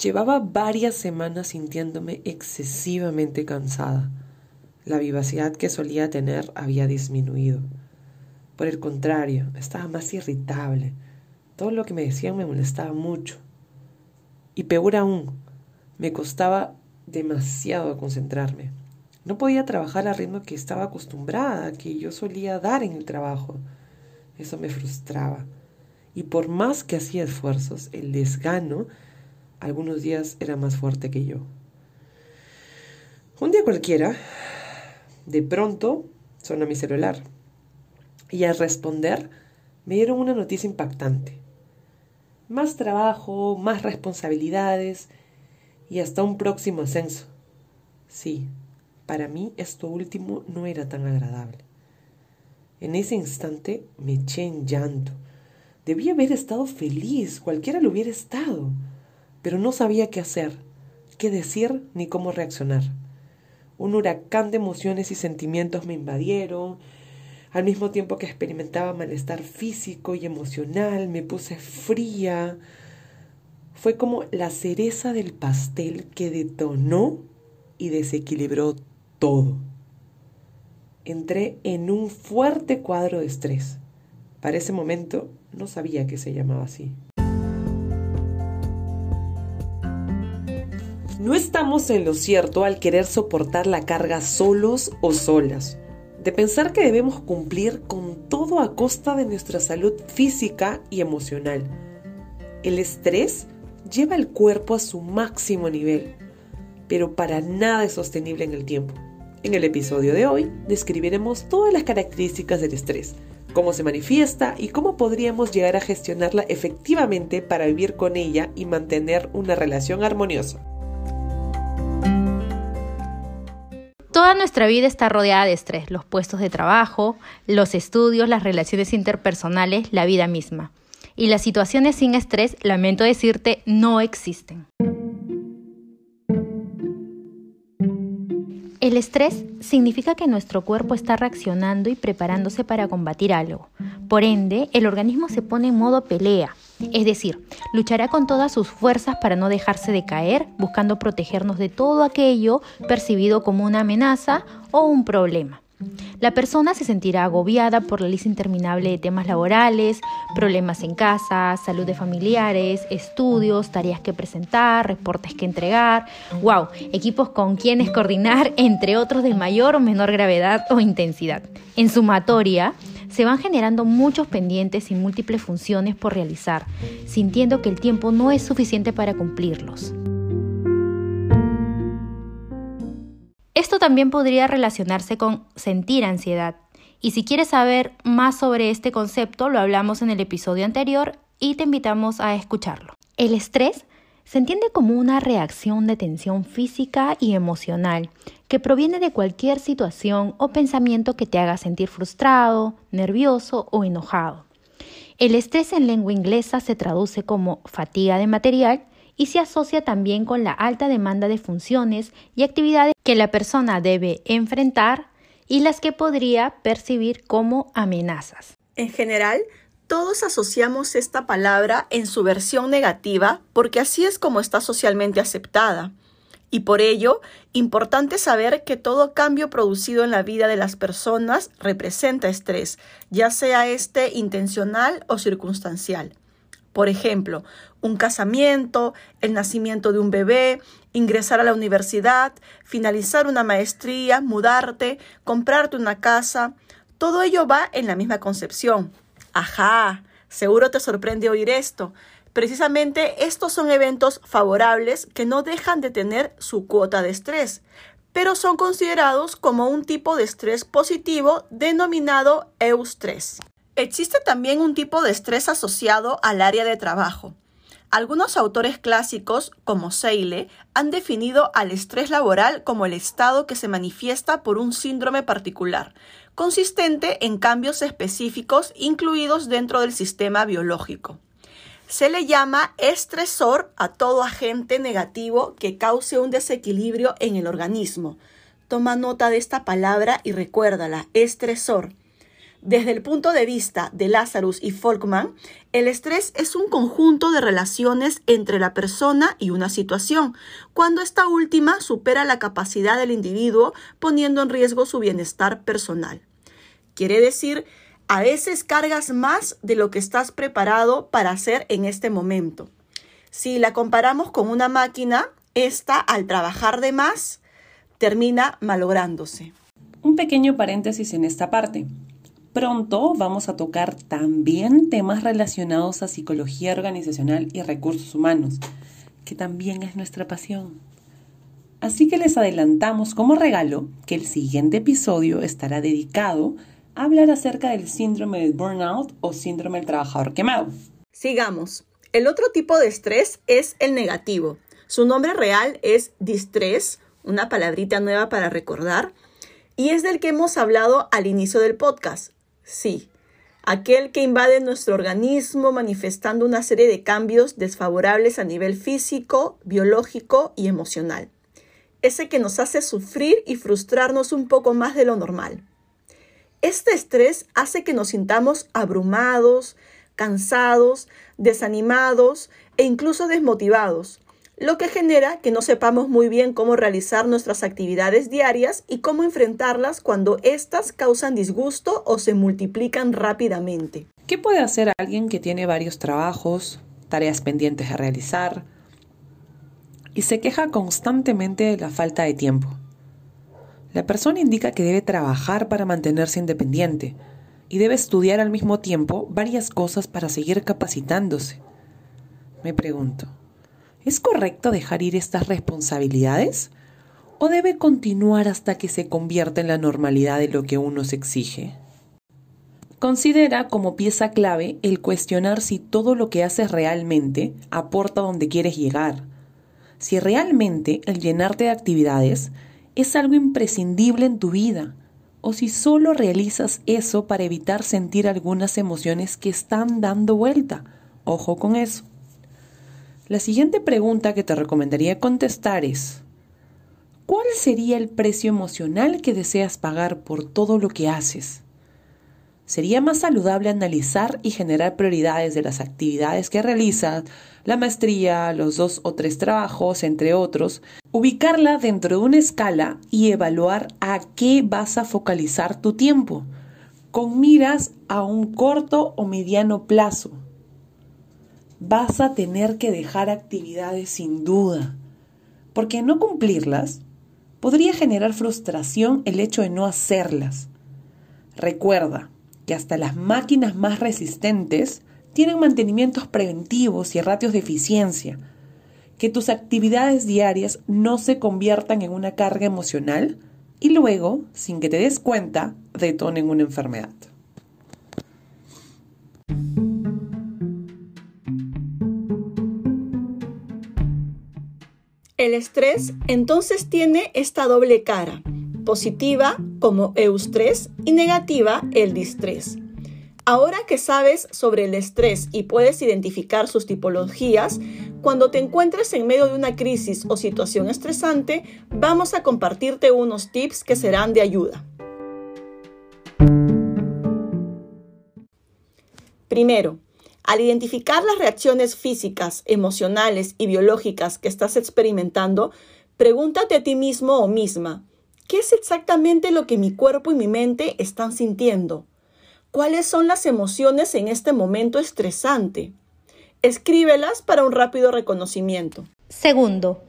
Llevaba varias semanas sintiéndome excesivamente cansada. La vivacidad que solía tener había disminuido. Por el contrario, estaba más irritable. Todo lo que me decían me molestaba mucho. Y peor aún, me costaba demasiado concentrarme. No podía trabajar al ritmo que estaba acostumbrada, que yo solía dar en el trabajo. Eso me frustraba. Y por más que hacía esfuerzos, el desgano algunos días era más fuerte que yo. Un día cualquiera, de pronto, sonó mi celular. Y al responder, me dieron una noticia impactante. Más trabajo, más responsabilidades y hasta un próximo ascenso. Sí, para mí esto último no era tan agradable. En ese instante me eché en llanto. Debía haber estado feliz, cualquiera lo hubiera estado pero no sabía qué hacer, qué decir ni cómo reaccionar. Un huracán de emociones y sentimientos me invadieron. Al mismo tiempo que experimentaba malestar físico y emocional, me puse fría. Fue como la cereza del pastel que detonó y desequilibró todo. Entré en un fuerte cuadro de estrés. Para ese momento no sabía que se llamaba así. No estamos en lo cierto al querer soportar la carga solos o solas, de pensar que debemos cumplir con todo a costa de nuestra salud física y emocional. El estrés lleva el cuerpo a su máximo nivel, pero para nada es sostenible en el tiempo. En el episodio de hoy describiremos todas las características del estrés, cómo se manifiesta y cómo podríamos llegar a gestionarla efectivamente para vivir con ella y mantener una relación armoniosa. Toda nuestra vida está rodeada de estrés, los puestos de trabajo, los estudios, las relaciones interpersonales, la vida misma. Y las situaciones sin estrés, lamento decirte, no existen. El estrés significa que nuestro cuerpo está reaccionando y preparándose para combatir algo. Por ende, el organismo se pone en modo pelea, es decir, luchará con todas sus fuerzas para no dejarse de caer, buscando protegernos de todo aquello percibido como una amenaza o un problema. La persona se sentirá agobiada por la lista interminable de temas laborales, problemas en casa, salud de familiares, estudios, tareas que presentar, reportes que entregar, wow, equipos con quienes coordinar, entre otros de mayor o menor gravedad o intensidad. En sumatoria, se van generando muchos pendientes y múltiples funciones por realizar, sintiendo que el tiempo no es suficiente para cumplirlos. Esto también podría relacionarse con sentir ansiedad. Y si quieres saber más sobre este concepto, lo hablamos en el episodio anterior y te invitamos a escucharlo. El estrés se entiende como una reacción de tensión física y emocional que proviene de cualquier situación o pensamiento que te haga sentir frustrado, nervioso o enojado. El estrés en lengua inglesa se traduce como fatiga de material y se asocia también con la alta demanda de funciones y actividades que la persona debe enfrentar y las que podría percibir como amenazas. En general, todos asociamos esta palabra en su versión negativa porque así es como está socialmente aceptada. Y por ello, importante saber que todo cambio producido en la vida de las personas representa estrés, ya sea este intencional o circunstancial. Por ejemplo, un casamiento, el nacimiento de un bebé, ingresar a la universidad, finalizar una maestría, mudarte, comprarte una casa, todo ello va en la misma concepción, Ajá, seguro te sorprende oír esto. Precisamente estos son eventos favorables que no dejan de tener su cuota de estrés, pero son considerados como un tipo de estrés positivo denominado eustrés. Existe también un tipo de estrés asociado al área de trabajo. Algunos autores clásicos, como Seile, han definido al estrés laboral como el estado que se manifiesta por un síndrome particular, consistente en cambios específicos incluidos dentro del sistema biológico. Se le llama estresor a todo agente negativo que cause un desequilibrio en el organismo. Toma nota de esta palabra y recuérdala, estresor. Desde el punto de vista de Lazarus y Folkman, el estrés es un conjunto de relaciones entre la persona y una situación, cuando esta última supera la capacidad del individuo poniendo en riesgo su bienestar personal. Quiere decir, a veces cargas más de lo que estás preparado para hacer en este momento. Si la comparamos con una máquina, esta al trabajar de más termina malográndose. Un pequeño paréntesis en esta parte. Pronto vamos a tocar también temas relacionados a psicología organizacional y recursos humanos, que también es nuestra pasión. Así que les adelantamos como regalo que el siguiente episodio estará dedicado a hablar acerca del síndrome del burnout o síndrome del trabajador quemado. Sigamos. El otro tipo de estrés es el negativo. Su nombre real es distrés, una palabrita nueva para recordar, y es del que hemos hablado al inicio del podcast. Sí, aquel que invade nuestro organismo manifestando una serie de cambios desfavorables a nivel físico, biológico y emocional. Ese que nos hace sufrir y frustrarnos un poco más de lo normal. Este estrés hace que nos sintamos abrumados, cansados, desanimados e incluso desmotivados, lo que genera que no sepamos muy bien cómo realizar nuestras actividades diarias y cómo enfrentarlas cuando éstas causan disgusto o se multiplican rápidamente. ¿Qué puede hacer alguien que tiene varios trabajos, tareas pendientes a realizar y se queja constantemente de la falta de tiempo? La persona indica que debe trabajar para mantenerse independiente y debe estudiar al mismo tiempo varias cosas para seguir capacitándose. Me pregunto, ¿Es correcto dejar ir estas responsabilidades? ¿O debe continuar hasta que se convierta en la normalidad de lo que uno se exige? Considera como pieza clave el cuestionar si todo lo que haces realmente aporta donde quieres llegar. Si realmente el llenarte de actividades es algo imprescindible en tu vida, o si solo realizas eso para evitar sentir algunas emociones que están dando vuelta. Ojo con eso. La siguiente pregunta que te recomendaría contestar es, ¿cuál sería el precio emocional que deseas pagar por todo lo que haces? Sería más saludable analizar y generar prioridades de las actividades que realizas, la maestría, los dos o tres trabajos, entre otros, ubicarla dentro de una escala y evaluar a qué vas a focalizar tu tiempo, con miras a un corto o mediano plazo vas a tener que dejar actividades sin duda, porque no cumplirlas podría generar frustración el hecho de no hacerlas. Recuerda que hasta las máquinas más resistentes tienen mantenimientos preventivos y ratios de eficiencia. Que tus actividades diarias no se conviertan en una carga emocional y luego, sin que te des cuenta, detonen una enfermedad. El estrés entonces tiene esta doble cara, positiva como eustrés y negativa el distrés. Ahora que sabes sobre el estrés y puedes identificar sus tipologías, cuando te encuentres en medio de una crisis o situación estresante, vamos a compartirte unos tips que serán de ayuda. Primero, al identificar las reacciones físicas, emocionales y biológicas que estás experimentando, pregúntate a ti mismo o misma, ¿qué es exactamente lo que mi cuerpo y mi mente están sintiendo? ¿Cuáles son las emociones en este momento estresante? Escríbelas para un rápido reconocimiento. Segundo,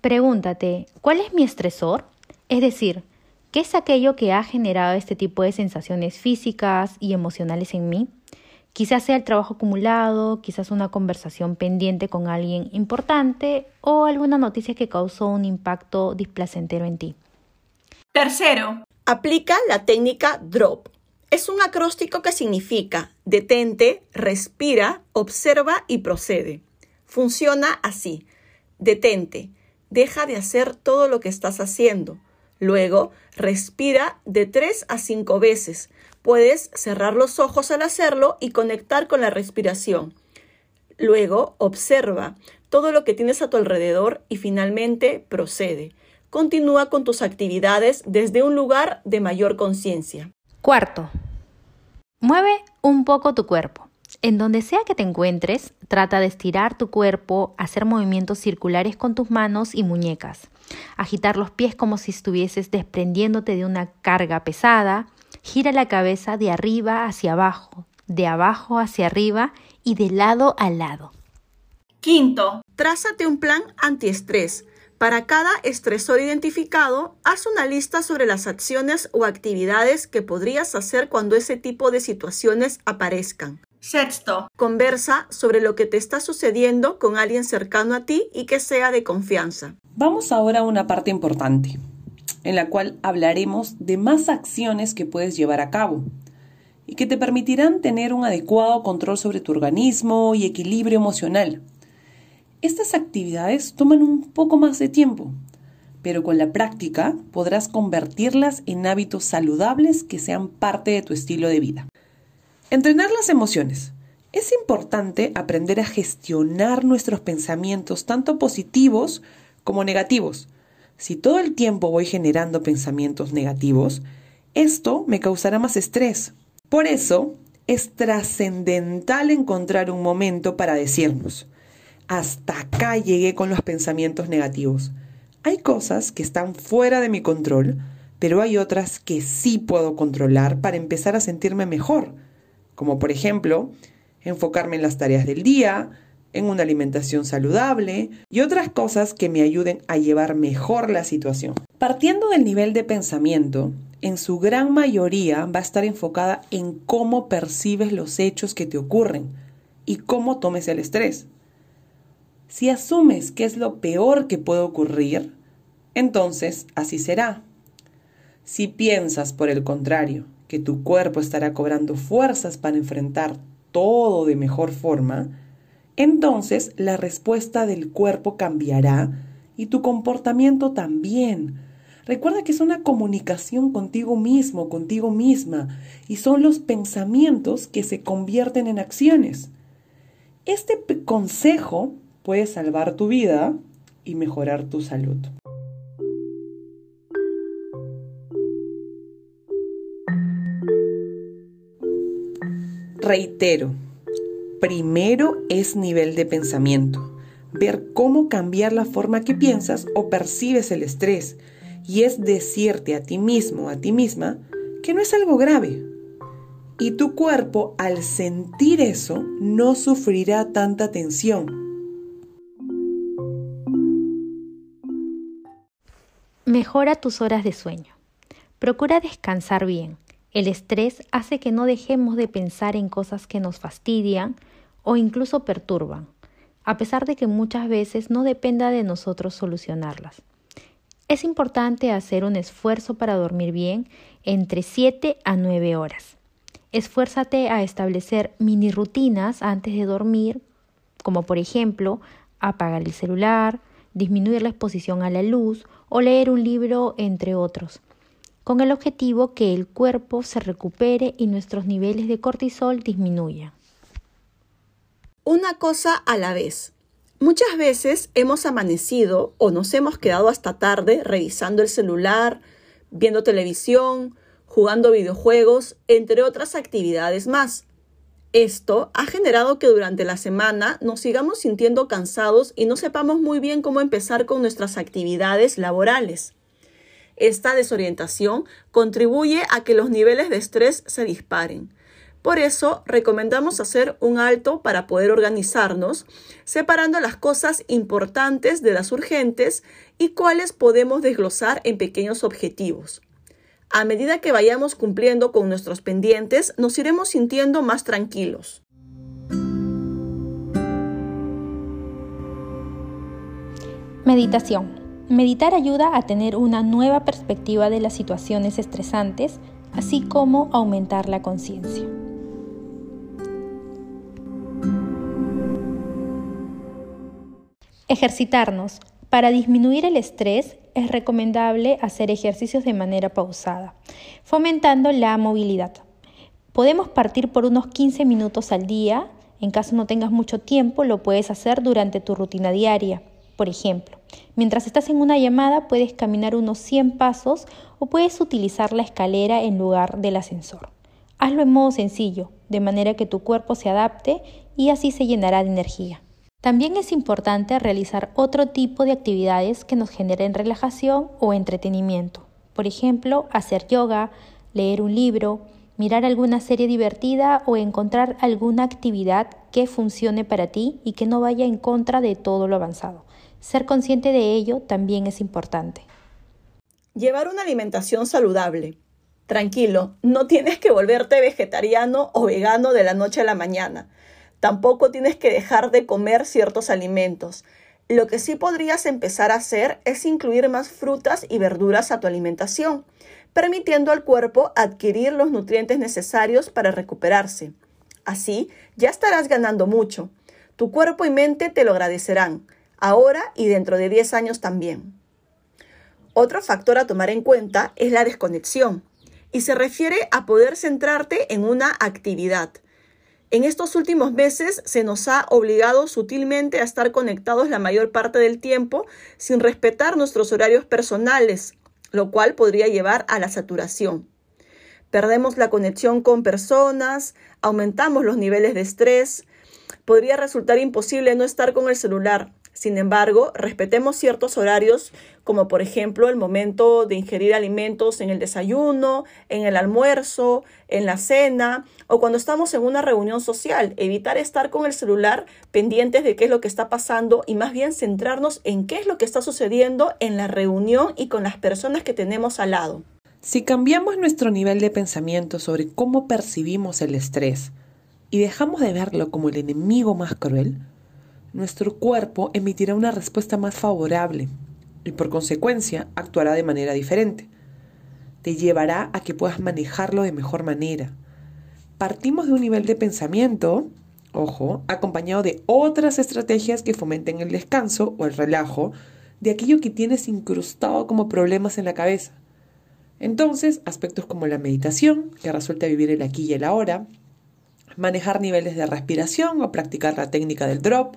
pregúntate, ¿cuál es mi estresor? Es decir, ¿qué es aquello que ha generado este tipo de sensaciones físicas y emocionales en mí? Quizás sea el trabajo acumulado, quizás una conversación pendiente con alguien importante o alguna noticia que causó un impacto displacentero en ti. Tercero, aplica la técnica DROP. Es un acróstico que significa detente, respira, observa y procede. Funciona así. Detente, deja de hacer todo lo que estás haciendo. Luego, respira de tres a cinco veces Puedes cerrar los ojos al hacerlo y conectar con la respiración. Luego, observa todo lo que tienes a tu alrededor y finalmente procede. Continúa con tus actividades desde un lugar de mayor conciencia. Cuarto, Mueve un poco tu cuerpo. En donde sea que te encuentres, trata de estirar tu cuerpo, hacer movimientos circulares con tus manos y muñecas, agitar los pies como si estuvieses desprendiéndote de una carga pesada, gira la cabeza de arriba hacia abajo, de abajo hacia arriba y de lado a lado. Quinto, trázate un plan antiestrés. Para cada estresor identificado, haz una lista sobre las acciones o actividades que podrías hacer cuando ese tipo de situaciones aparezcan. Sexto, conversa sobre lo que te está sucediendo con alguien cercano a ti y que sea de confianza. Vamos ahora a una parte importante, en la cual hablaremos de más acciones que puedes llevar a cabo y que te permitirán tener un adecuado control sobre tu organismo y equilibrio emocional. Estas actividades toman un poco más de tiempo, pero con la práctica podrás convertirlas en hábitos saludables que sean parte de tu estilo de vida. Entrenar las emociones. Es importante aprender a gestionar nuestros pensamientos, tanto positivos como negativos. Si todo el tiempo voy generando pensamientos negativos, esto me causará más estrés. Por eso, es trascendental encontrar un momento para decirnos, hasta acá llegué con los pensamientos negativos. Hay cosas que están fuera de mi control, pero hay otras que sí puedo controlar para empezar a sentirme mejor como por ejemplo enfocarme en las tareas del día, en una alimentación saludable y otras cosas que me ayuden a llevar mejor la situación. Partiendo del nivel de pensamiento, en su gran mayoría va a estar enfocada en cómo percibes los hechos que te ocurren y cómo tomes el estrés. Si asumes que es lo peor que puede ocurrir, entonces así será. Si piensas, por el contrario, que tu cuerpo estará cobrando fuerzas para enfrentar todo de mejor forma, entonces la respuesta del cuerpo cambiará y tu comportamiento también. Recuerda que es una comunicación contigo mismo, contigo misma, y son los pensamientos que se convierten en acciones. Este consejo puede salvar tu vida y mejorar tu salud. Reitero, primero es nivel de pensamiento, ver cómo cambiar la forma que piensas o percibes el estrés, y es decirte a ti mismo, a ti misma, que no es algo grave. Y tu cuerpo, al sentir eso, no sufrirá tanta tensión. Mejora tus horas de sueño. Procura descansar bien. El estrés hace que no dejemos de pensar en cosas que nos fastidian o incluso perturban, a pesar de que muchas veces no dependa de nosotros solucionarlas. Es importante hacer un esfuerzo para dormir bien entre 7 a 9 horas. Esfuérzate a establecer mini rutinas antes de dormir, como por ejemplo apagar el celular, disminuir la exposición a la luz o leer un libro, entre otros con el objetivo que el cuerpo se recupere y nuestros niveles de cortisol disminuyan. Una cosa a la vez. Muchas veces hemos amanecido o nos hemos quedado hasta tarde revisando el celular, viendo televisión, jugando videojuegos, entre otras actividades más. Esto ha generado que durante la semana nos sigamos sintiendo cansados y no sepamos muy bien cómo empezar con nuestras actividades laborales. Esta desorientación contribuye a que los niveles de estrés se disparen. Por eso recomendamos hacer un alto para poder organizarnos, separando las cosas importantes de las urgentes y cuáles podemos desglosar en pequeños objetivos. A medida que vayamos cumpliendo con nuestros pendientes, nos iremos sintiendo más tranquilos. Meditación. Meditar ayuda a tener una nueva perspectiva de las situaciones estresantes, así como aumentar la conciencia. Ejercitarnos. Para disminuir el estrés es recomendable hacer ejercicios de manera pausada, fomentando la movilidad. Podemos partir por unos 15 minutos al día. En caso no tengas mucho tiempo, lo puedes hacer durante tu rutina diaria. Por ejemplo, mientras estás en una llamada puedes caminar unos 100 pasos o puedes utilizar la escalera en lugar del ascensor. Hazlo en modo sencillo, de manera que tu cuerpo se adapte y así se llenará de energía. También es importante realizar otro tipo de actividades que nos generen relajación o entretenimiento. Por ejemplo, hacer yoga, leer un libro, mirar alguna serie divertida o encontrar alguna actividad que funcione para ti y que no vaya en contra de todo lo avanzado. Ser consciente de ello también es importante. Llevar una alimentación saludable. Tranquilo, no tienes que volverte vegetariano o vegano de la noche a la mañana. Tampoco tienes que dejar de comer ciertos alimentos. Lo que sí podrías empezar a hacer es incluir más frutas y verduras a tu alimentación, permitiendo al cuerpo adquirir los nutrientes necesarios para recuperarse. Así, ya estarás ganando mucho. Tu cuerpo y mente te lo agradecerán, ahora y dentro de 10 años también. Otro factor a tomar en cuenta es la desconexión, y se refiere a poder centrarte en una actividad. En estos últimos meses se nos ha obligado sutilmente a estar conectados la mayor parte del tiempo sin respetar nuestros horarios personales, lo cual podría llevar a la saturación. Perdemos la conexión con personas, aumentamos los niveles de estrés, podría resultar imposible no estar con el celular, sin embargo, respetemos ciertos horarios, como por ejemplo el momento de ingerir alimentos en el desayuno, en el almuerzo, en la cena o cuando estamos en una reunión social. Evitar estar con el celular pendientes de qué es lo que está pasando y más bien centrarnos en qué es lo que está sucediendo en la reunión y con las personas que tenemos al lado. Si cambiamos nuestro nivel de pensamiento sobre cómo percibimos el estrés y dejamos de verlo como el enemigo más cruel, nuestro cuerpo emitirá una respuesta más favorable y por consecuencia actuará de manera diferente. Te llevará a que puedas manejarlo de mejor manera. Partimos de un nivel de pensamiento, ojo, acompañado de otras estrategias que fomenten el descanso o el relajo de aquello que tienes incrustado como problemas en la cabeza. Entonces, aspectos como la meditación, que resulta vivir el aquí y el ahora, manejar niveles de respiración o practicar la técnica del drop,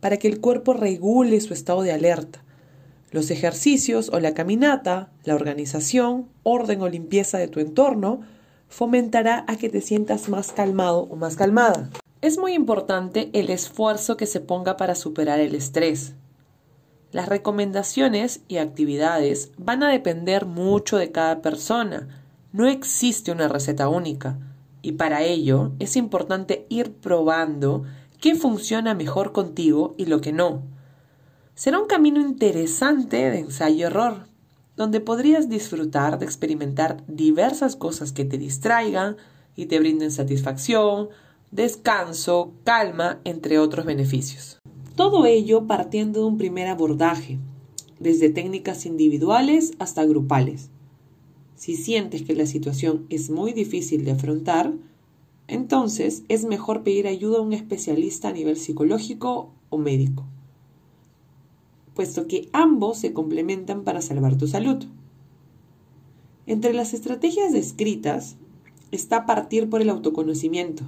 para que el cuerpo regule su estado de alerta. Los ejercicios o la caminata, la organización, orden o limpieza de tu entorno fomentará a que te sientas más calmado o más calmada. Es muy importante el esfuerzo que se ponga para superar el estrés. Las recomendaciones y actividades van a depender mucho de cada persona. No existe una receta única y para ello es importante ir probando qué funciona mejor contigo y lo que no. Será un camino interesante de ensayo-error, donde podrías disfrutar de experimentar diversas cosas que te distraigan y te brinden satisfacción, descanso, calma, entre otros beneficios. Todo ello partiendo de un primer abordaje, desde técnicas individuales hasta grupales. Si sientes que la situación es muy difícil de afrontar, entonces es mejor pedir ayuda a un especialista a nivel psicológico o médico, puesto que ambos se complementan para salvar tu salud. Entre las estrategias descritas está partir por el autoconocimiento.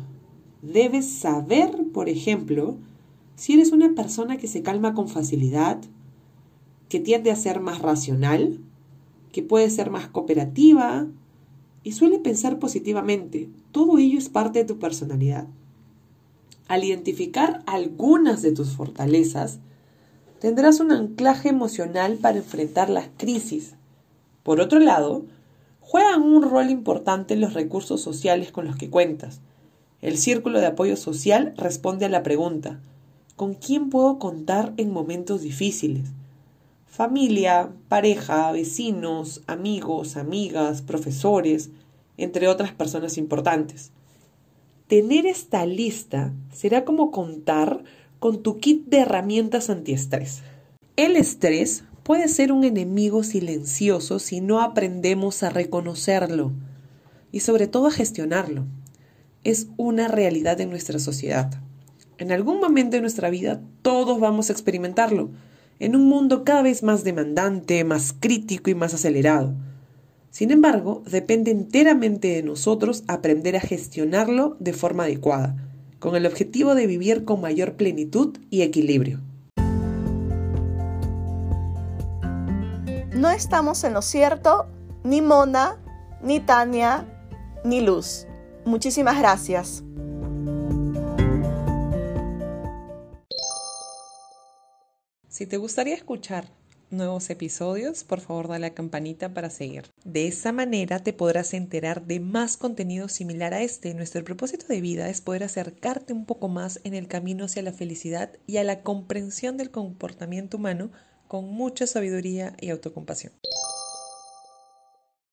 Debes saber, por ejemplo, si eres una persona que se calma con facilidad, que tiende a ser más racional, que puede ser más cooperativa, y suele pensar positivamente. Todo ello es parte de tu personalidad. Al identificar algunas de tus fortalezas, tendrás un anclaje emocional para enfrentar las crisis. Por otro lado, juegan un rol importante los recursos sociales con los que cuentas. El círculo de apoyo social responde a la pregunta ¿con quién puedo contar en momentos difíciles? Familia, pareja, vecinos, amigos, amigas, profesores, entre otras personas importantes. Tener esta lista será como contar con tu kit de herramientas antiestrés. El estrés puede ser un enemigo silencioso si no aprendemos a reconocerlo y sobre todo a gestionarlo. Es una realidad en nuestra sociedad. En algún momento de nuestra vida todos vamos a experimentarlo en un mundo cada vez más demandante, más crítico y más acelerado. Sin embargo, depende enteramente de nosotros aprender a gestionarlo de forma adecuada, con el objetivo de vivir con mayor plenitud y equilibrio. No estamos en lo cierto, ni Mona, ni Tania, ni Luz. Muchísimas gracias. Si te gustaría escuchar nuevos episodios, por favor dale a la campanita para seguir. De esa manera te podrás enterar de más contenido similar a este. Nuestro propósito de vida es poder acercarte un poco más en el camino hacia la felicidad y a la comprensión del comportamiento humano con mucha sabiduría y autocompasión.